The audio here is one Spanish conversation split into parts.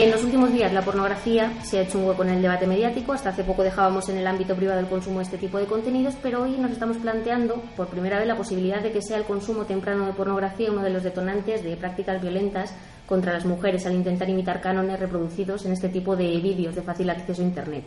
En los últimos días la pornografía se ha hecho un hueco en el debate mediático. Hasta hace poco dejábamos en el ámbito privado el consumo de este tipo de contenidos, pero hoy nos estamos planteando por primera vez la posibilidad de que sea el consumo temprano de pornografía uno de los detonantes de prácticas violentas contra las mujeres al intentar imitar cánones reproducidos en este tipo de vídeos de fácil acceso a Internet.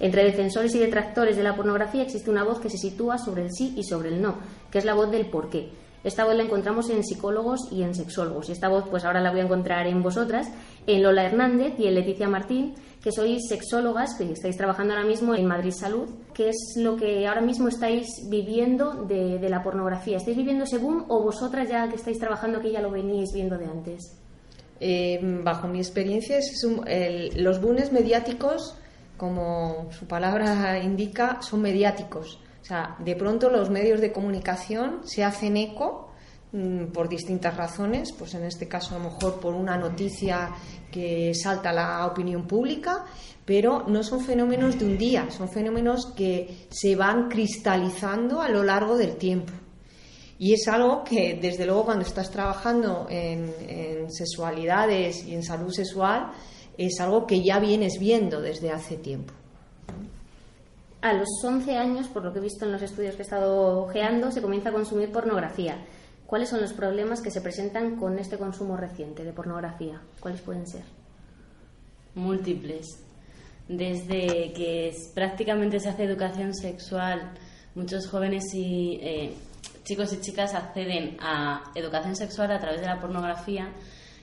Entre defensores y detractores de la pornografía existe una voz que se sitúa sobre el sí y sobre el no, que es la voz del por qué. Esta voz la encontramos en psicólogos y en sexólogos. Y esta voz, pues ahora la voy a encontrar en vosotras, en Lola Hernández y en Leticia Martín, que sois sexólogas, que estáis trabajando ahora mismo en Madrid Salud. ¿Qué es lo que ahora mismo estáis viviendo de, la pornografía? ¿Estáis viviendo ese boom o vosotras ya que estáis trabajando que ya lo veníais viendo de antes? Eh, bajo mi experiencia, los booms mediáticos, como su palabra indica, son mediáticos. O sea, de pronto los medios de comunicación se hacen eco mm, por distintas razones, pues en este caso a lo mejor por una noticia que salta a la opinión pública, pero no son fenómenos de un día, son fenómenos que se van cristalizando a lo largo del tiempo. Y es algo que, desde luego, cuando estás trabajando en, en sexualidades y en salud sexual, es algo que ya vienes viendo desde hace tiempo. A los 11 años, por lo que he visto en los estudios que he estado ojeando, se comienza a consumir pornografía. ¿Cuáles son los problemas que se presentan con este consumo reciente de pornografía? ¿Cuáles pueden ser? Múltiples. Desde que prácticamente se hace educación sexual, muchos jóvenes y eh, chicos y chicas acceden a educación sexual a través de la pornografía.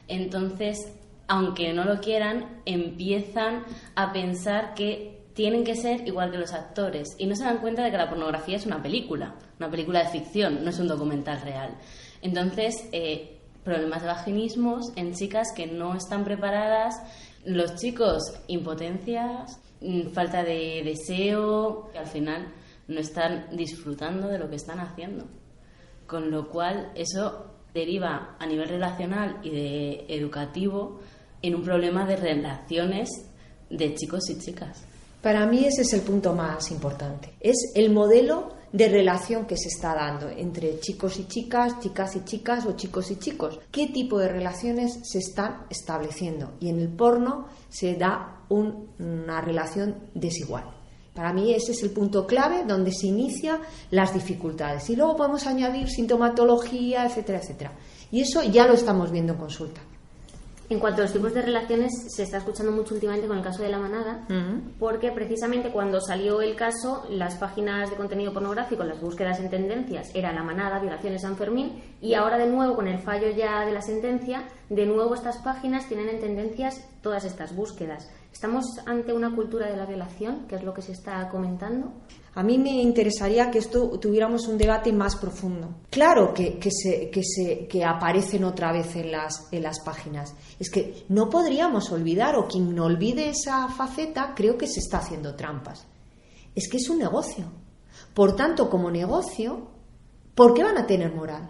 Entonces, aunque no lo quieran, empiezan a pensar que tienen que ser igual que los actores y no se dan cuenta de que la pornografía es una película, una película de ficción, no es un documental real. Entonces, eh, problemas de vaginismos en chicas que no están preparadas, los chicos impotencias, mm, falta de deseo, que al final no están disfrutando de lo que están haciendo. Con lo cual, eso deriva a nivel relacional y de educativo en un problema de relaciones de chicos y chicas. Para mí ese es el punto más importante. Es el modelo de relación que se está dando entre chicos y chicas, chicas y chicas o chicos y chicos. ¿Qué tipo de relaciones se están estableciendo? Y en el porno se da una relación desigual. Para mí ese es el punto clave donde se inician las dificultades. Y luego podemos añadir sintomatología, etcétera, etcétera. Y eso ya lo estamos viendo en consulta. En cuanto a los tipos de relaciones, se está escuchando mucho últimamente con el caso de la manada, porque precisamente cuando salió el caso, las páginas de contenido pornográfico, las búsquedas en tendencias, era la manada, violaciones San Fermín, y ahora de nuevo, con el fallo ya de la sentencia, de nuevo estas páginas tienen en tendencias todas estas búsquedas. ¿Estamos ante una cultura de la violación, que es lo que se está comentando? A mí me interesaría que esto tuviéramos un debate más profundo. Claro que, se, que, se, que aparecen otra vez en las, en las páginas. Es que no podríamos olvidar, o quien no olvide esa faceta, creo que se está haciendo trampas. Es que es un negocio. Por tanto, como negocio, ¿por qué van a tener moral?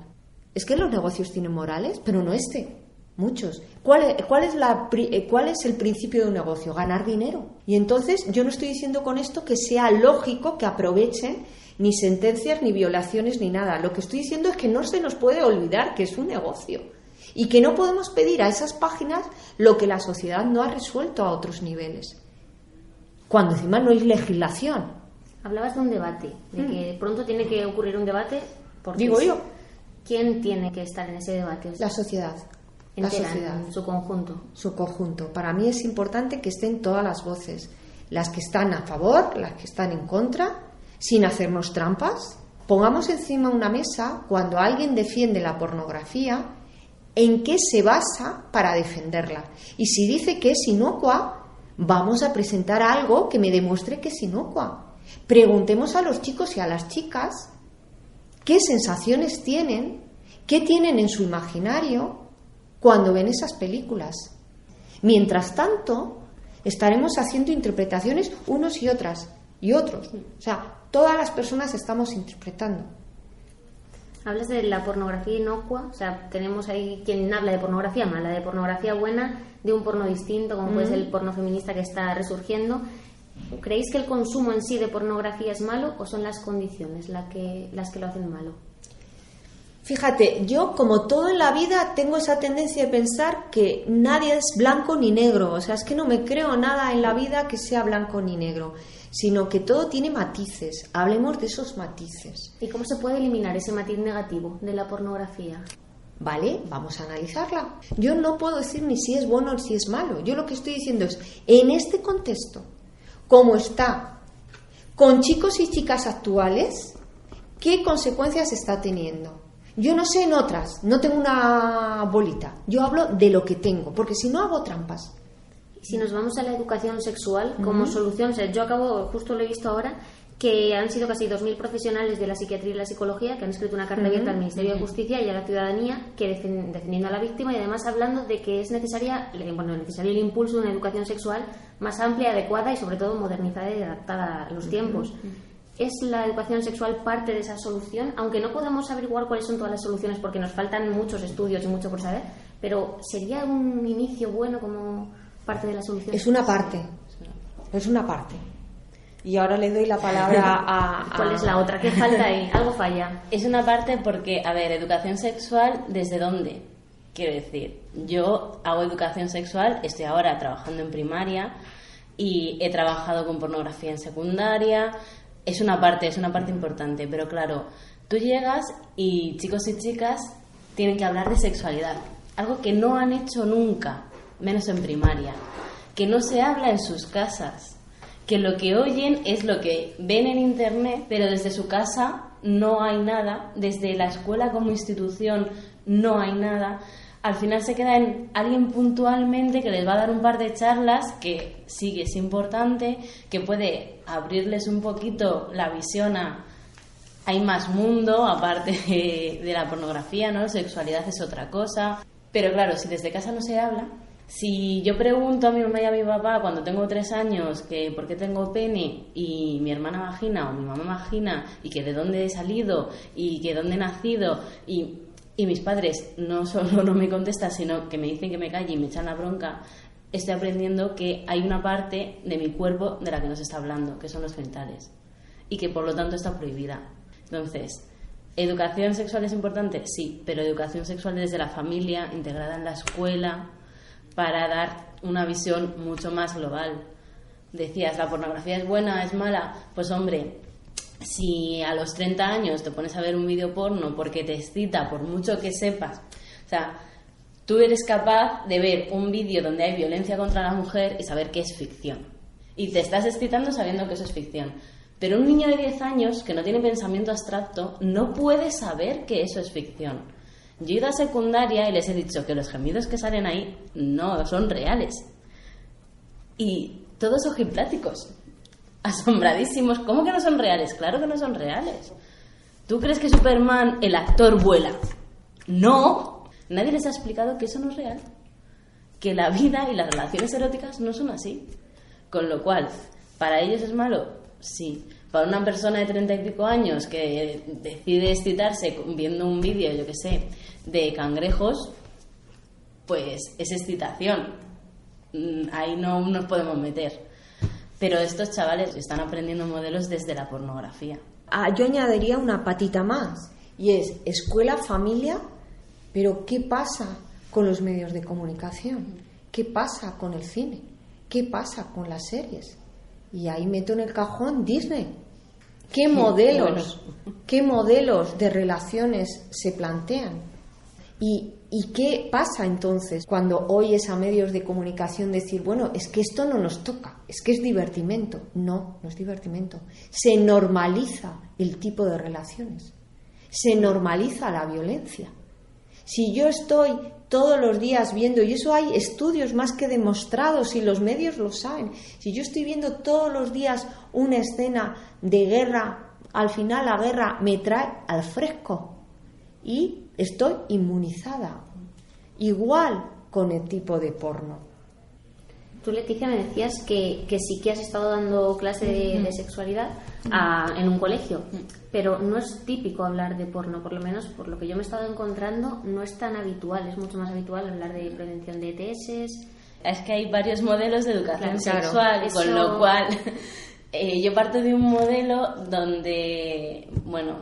Es que los negocios tienen morales, pero no este. Muchos. ¿Cuál es, cuál, es la, eh, ¿Cuál es el principio de un negocio? Ganar dinero. Y entonces yo no estoy diciendo con esto que sea lógico que aprovechen ni sentencias, ni violaciones, ni nada. Lo que estoy diciendo es que no se nos puede olvidar que es un negocio y que no podemos pedir a esas páginas lo que la sociedad no ha resuelto a otros niveles. Cuando encima no hay legislación. Hablabas de un debate, de que mm. pronto tiene que ocurrir un debate. Digo yo. ¿Quién tiene que estar en ese debate? La sociedad la sociedad. Su conjunto. Su conjunto. Para mí es importante que estén todas las voces, las que están a favor, las que están en contra, sin hacernos trampas. Pongamos encima una mesa cuando alguien defiende la pornografía, en qué se basa para defenderla. Y si dice que es inocua, vamos a presentar algo que me demuestre que es inocua. Preguntemos a los chicos y a las chicas qué sensaciones tienen, qué tienen en su imaginario cuando ven esas películas. Mientras tanto, estaremos haciendo interpretaciones unos y otras y otros. O sea, todas las personas estamos interpretando. Hablas de la pornografía inocua, o sea, tenemos ahí quien habla de pornografía mala, de pornografía buena, de un porno distinto, como puede ser el porno feminista que está resurgiendo. ¿Creéis que el consumo en sí de pornografía es malo o son las condiciones las que lo hacen malo? Fíjate, yo como todo en la vida tengo esa tendencia de pensar que nadie es blanco ni negro. O sea, es que no me creo nada en la vida que sea blanco ni negro, sino que todo tiene matices. Hablemos de esos matices. ¿Y cómo se puede eliminar ese matiz negativo de la pornografía? Vale, vamos a analizarla. Yo no puedo decir ni si es bueno ni si es malo. Yo lo que estoy diciendo es, en este contexto, como está, con chicos y chicas actuales, ¿qué consecuencias está teniendo? Yo no sé en otras, no tengo una bolita. Yo hablo de lo que tengo, porque si no hago trampas. Si nos vamos a la educación sexual como solución, yo acabo, justo lo he visto ahora, que han sido casi 2.000 profesionales de la psiquiatría y la psicología que han escrito una carta abierta al Ministerio de Justicia y a la ciudadanía que defendiendo a la víctima y además hablando de que es necesaria, bueno, necesario el impulso de una educación sexual más amplia, adecuada y sobre todo modernizada y adaptada a los tiempos. ¿Es la educación sexual parte de esa solución? Aunque no podamos averiguar cuáles son todas las soluciones porque nos faltan muchos estudios y mucho por saber, pero ¿sería un inicio bueno como parte de la solución? Es una parte, es una parte. Y ahora le doy la palabra a, ¿Cuál es la otra? ¿Qué falta ahí? Algo falla. Es una parte porque, a ver, educación sexual, ¿desde dónde? Quiero decir, yo hago educación sexual, estoy ahora trabajando en primaria y he trabajado con pornografía en secundaria. Es una parte, es una parte importante, pero claro, tú llegas y chicos y chicas tienen que hablar de sexualidad, algo que no han hecho nunca, menos en primaria, que no se habla en sus casas que lo que oyen es lo que ven en Internet, pero desde su casa no hay nada, desde la escuela como institución no hay nada. Al final se queda en alguien puntualmente que les va a dar un par de charlas que sí que es importante, que puede abrirles un poquito la visión a hay más mundo aparte de, la pornografía, ¿no? Sexualidad es otra cosa. Pero claro, si desde casa no se habla, si yo pregunto a mi mamá y a mi papá cuando tengo tres años que por qué tengo pene y mi hermana vagina o mi mamá vagina y que de dónde he salido y que dónde he nacido y, y mis padres no solo no me contestan sino que me dicen que me calle y me echan la bronca, estoy aprendiendo que hay una parte de mi cuerpo de la que no se está hablando, que son los genitales y que por lo tanto está prohibida. Entonces, ¿educación sexual es importante? Sí, pero educación sexual desde la familia, integrada en la escuela, para dar una visión mucho más global. Decías, ¿la pornografía es buena, es mala? Pues hombre, si a los 30 años te pones a ver un vídeo porno porque te excita, por mucho que sepas, o sea, tú eres capaz de ver un vídeo donde hay violencia contra la mujer y saber que es ficción. Y te estás excitando sabiendo que eso es ficción. Pero un niño de 10 años que no tiene pensamiento abstracto no puede saber que eso es ficción. Yo he ido a secundaria y les he dicho que los gemidos que salen ahí no son reales. Y todos ojipláticos, asombradísimos. ¿Cómo que no son reales? Claro que no son reales. ¿Tú crees que Superman, el actor, vuela? No. Nadie les ha explicado que eso no es real. Que la vida y las relaciones eróticas no son así. Con lo cual, ¿para ellos es malo? Sí. Para una persona de treinta y pico años que decide excitarse viendo un vídeo, yo qué sé, de cangrejos, pues es excitación. Mm, ahí no nos podemos meter. Pero estos chavales están aprendiendo modelos desde la pornografía. Ah, yo añadiría una patita más, y es escuela, familia, pero ¿qué pasa con los medios de comunicación? ¿Qué pasa con el cine? ¿Qué pasa con las series? Y ahí meto en el cajón Disney. ¿Qué modelos, qué modelos de relaciones se plantean? ¿Y, qué pasa entonces cuando oyes a medios de comunicación decir, bueno, es que esto no nos toca, es que es divertimento? No, no es divertimento. Se normaliza el tipo de relaciones, se normaliza la violencia. Si yo estoy todos los días viendo, y eso hay estudios más que demostrados y los medios lo saben, si yo estoy viendo todos los días una escena de guerra, al final la guerra me trae al fresco y estoy inmunizada. Igual con el tipo de porno. Tú, Leticia, me decías que, que sí que has estado dando clase de, sexualidad en un colegio, pero no es típico hablar de porno, por lo menos por lo que yo me he estado encontrando, no es tan habitual, es mucho más habitual hablar de prevención de ETS. Es que hay varios modelos de educación sexual, con lo cual eh, yo parto de un modelo donde, bueno,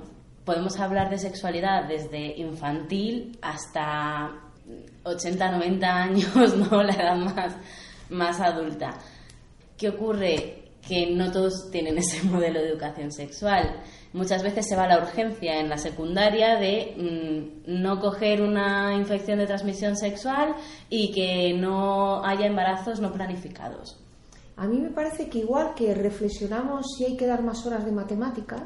podemos hablar de sexualidad desde infantil hasta 80, 90 años, ¿no? La edad más, más adulta. ¿Qué ocurre? Que no todos tienen ese modelo de educación sexual. Muchas veces se va la urgencia en la secundaria de mm, no coger una infección de transmisión sexual y que no haya embarazos no planificados. A mí me parece que igual que reflexionamos si hay que dar más horas de matemáticas,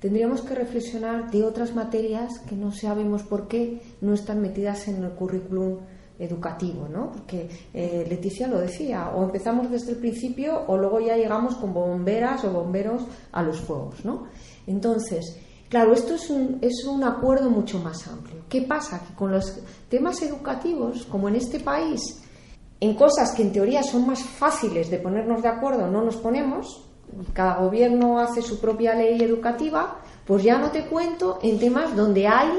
tendríamos que reflexionar de otras materias que no sabemos por qué no están metidas en el currículum educativo, ¿no? Porque eh, Leticia lo decía, o empezamos desde el principio o luego ya llegamos con bomberas o bomberos a los fuegos, ¿no? Entonces, claro, esto es un, es un acuerdo mucho más amplio. ¿Qué pasa? Que con los temas educativos, como en este país, en cosas que en teoría son más fáciles de ponernos de acuerdo, no nos ponemos, cada gobierno hace su propia ley educativa, pues ya no te cuento en temas donde hay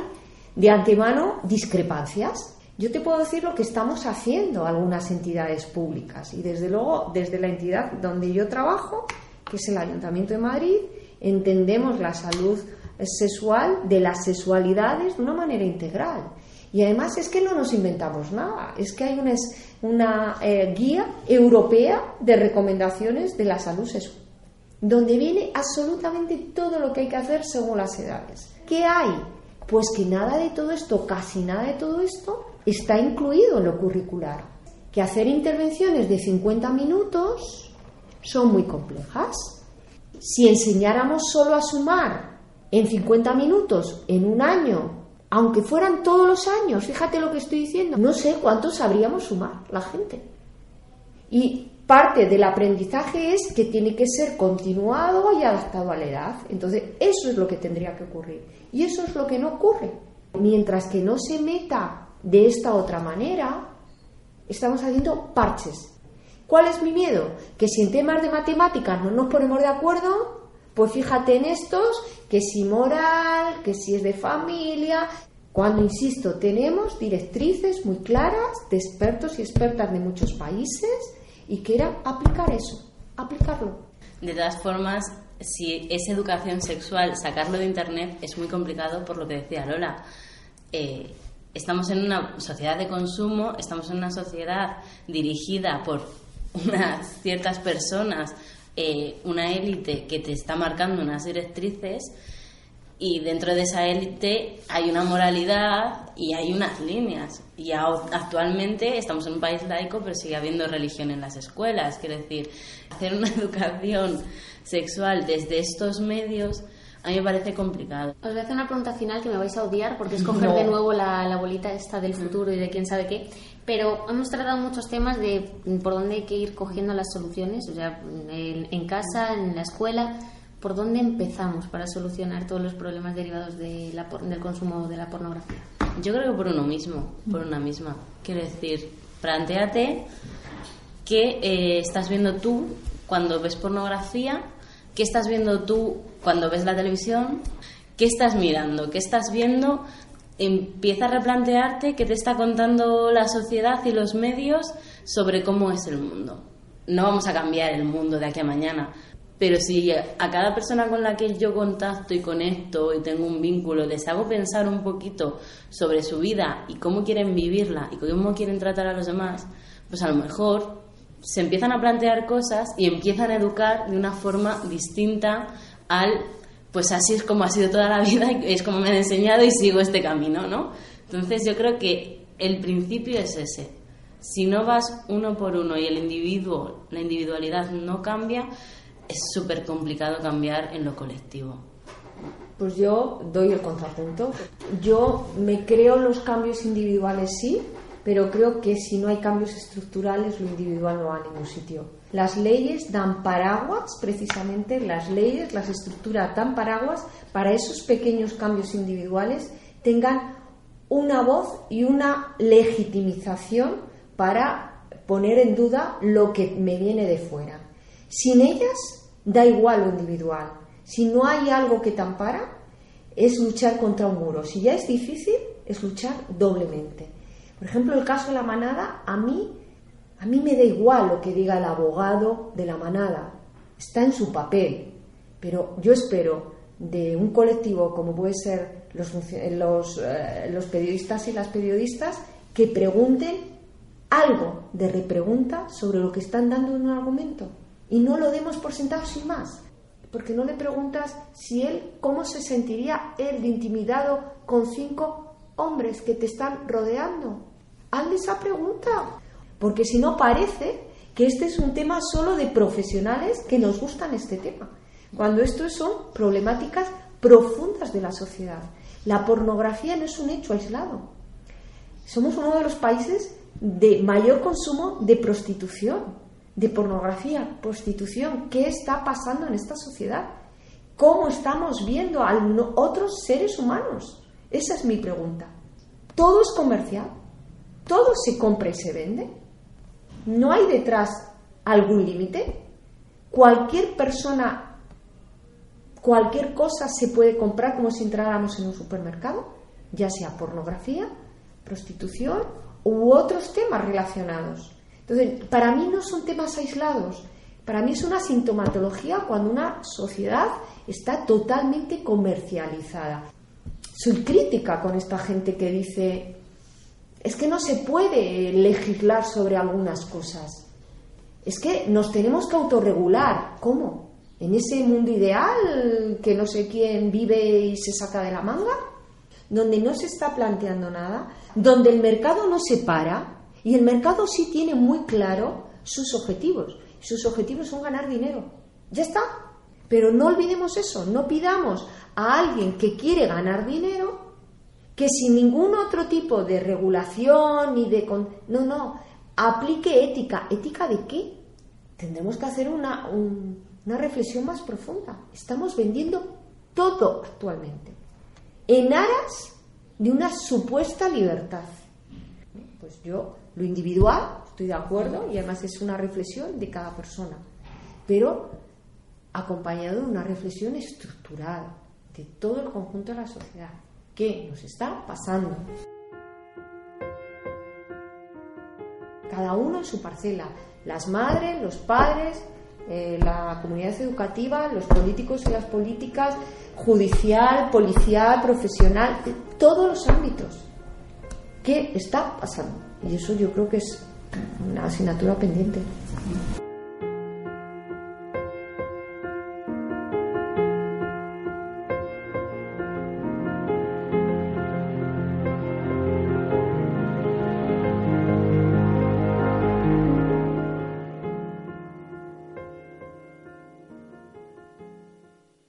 de antemano discrepancias. Yo te puedo decir lo que estamos haciendo algunas entidades públicas y desde luego desde la entidad donde yo trabajo, que es el Ayuntamiento de Madrid, entendemos la salud sexual de las sexualidades de una manera integral. Y además es que no nos inventamos nada, es que hay una, eh, guía europea de recomendaciones de la salud sexual donde viene absolutamente todo lo que hay que hacer según las edades. ¿Qué hay? Pues que nada de todo esto, casi nada de todo esto, está incluido en lo curricular. Que hacer intervenciones de 50 minutos son muy complejas. Si enseñáramos solo a sumar en 50 minutos en un año, aunque fueran todos los años, fíjate lo que estoy diciendo, no sé cuántos sabríamos sumar la gente. Y parte del aprendizaje es que tiene que ser continuado y adaptado a la edad. Entonces, eso es lo que tendría que ocurrir. Y eso es lo que no ocurre. Mientras que no se meta de esta otra manera, estamos haciendo parches. ¿Cuál es mi miedo? Que si en temas de matemáticas no nos ponemos de acuerdo, pues fíjate en estos, que si moral, que si es de familia, cuando, insisto, tenemos directrices muy claras de expertos y expertas de muchos países y que era aplicar eso, aplicarlo. De todas formas, si es educación sexual, sacarlo de Internet es muy complicado por lo que decía Lola. Eh, estamos en una sociedad de consumo, estamos en una sociedad dirigida por unas ciertas personas, eh, una élite que te está marcando unas directrices y dentro de esa élite hay una moralidad y hay unas líneas. Y actualmente estamos en un país laico, pero sigue habiendo religión en las escuelas. Quiero decir, hacer una educación sexual desde estos medios a mí me parece complicado. Os voy a hacer una pregunta final que me vais a odiar porque es coger de nuevo la, la, bolita esta del futuro y de quién sabe qué. Pero hemos tratado muchos temas de por dónde hay que ir cogiendo las soluciones, o sea, en casa, en la escuela ¿por dónde empezamos para solucionar todos los problemas derivados del consumo de la pornografía? Yo creo que por uno mismo, por una misma. Quiero decir, planteate qué eh, estás viendo tú cuando ves pornografía, qué estás viendo tú cuando ves la televisión, qué estás mirando, qué estás viendo. Empieza a replantearte qué te está contando la sociedad y los medios sobre cómo es el mundo. No vamos a cambiar el mundo de aquí a mañana, pero si a cada persona con la que yo contacto y conecto y tengo un vínculo les hago pensar un poquito sobre su vida y cómo quieren vivirla y cómo quieren tratar a los demás, pues a lo mejor se empiezan a plantear cosas y empiezan a educar de una forma distinta al, pues así es como ha sido toda la vida y es como me han enseñado y sigo este camino, ¿no? Entonces yo creo que el principio es ese. Si no vas uno por uno y el individuo, la individualidad no cambia, es súper complicado cambiar en lo colectivo. Pues yo doy el contrapunto. Yo me creo los cambios individuales sí, pero creo que si no hay cambios estructurales lo individual no va a ningún sitio. Las leyes dan paraguas, precisamente las leyes, las estructuras dan paraguas para esos pequeños cambios individuales tengan una voz y una legitimización para poner en duda lo que me viene de fuera. Sin ellas Da igual lo individual. Si no hay algo que te ampara, es luchar contra un muro. Si ya es difícil, es luchar doblemente. Por ejemplo, el caso de la manada, a mí, a mí me da igual lo que diga el abogado de la manada. Está en su papel. Pero yo espero de un colectivo como puede ser los, eh, los periodistas y las periodistas que pregunten algo de repregunta sobre lo que están dando en un argumento y no lo demos por sentado sin más. Porque no le preguntas si él, cómo se sentiría él de intimidado con cinco hombres que te están rodeando. Hazle esa pregunta. Porque si no parece que este es un tema solo de profesionales que nos gustan este tema. Cuando esto son problemáticas profundas de la sociedad. La pornografía no es un hecho aislado. Somos uno de los países de mayor consumo de prostitución de pornografía, prostitución. ¿Qué está pasando en esta sociedad? ¿Cómo estamos viendo a otros seres humanos? Esa es mi pregunta. ¿Todo es comercial? ¿Todo se compra y se vende? ¿No hay detrás algún límite? ¿Cualquier persona, cualquier cosa se puede comprar como si entráramos en un supermercado? Ya sea pornografía, prostitución u otros temas relacionados. Entonces, para mí no son temas aislados. Para mí es una sintomatología cuando una sociedad está totalmente comercializada. Soy crítica con esta gente que dice, es que no se puede legislar sobre algunas cosas. Es que nos tenemos que autorregular. ¿Cómo? ¿En ese mundo ideal que no sé quién vive y se saca de la manga? Donde no se está planteando nada, donde el mercado no se para, y el mercado sí tiene muy claro sus objetivos. Sus objetivos son ganar dinero. Ya está. Pero no olvidemos eso. No pidamos a alguien que quiere ganar dinero que sin ningún otro tipo de regulación ni de... No, no. Aplique ética. ¿Ética de qué? Tendremos que hacer una, una reflexión más profunda. Estamos vendiendo todo actualmente en aras de una supuesta libertad. Pues yo lo individual, estoy de acuerdo, y además es una reflexión de cada persona, pero acompañado de una reflexión estructural de todo el conjunto de la sociedad. ¿Qué nos está pasando? Cada uno en su parcela, las madres, los padres, eh, la comunidad educativa, los políticos y las políticas, judicial, policial, profesional, todos los ámbitos. ¿Qué está pasando? Y eso yo creo que es una asignatura pendiente.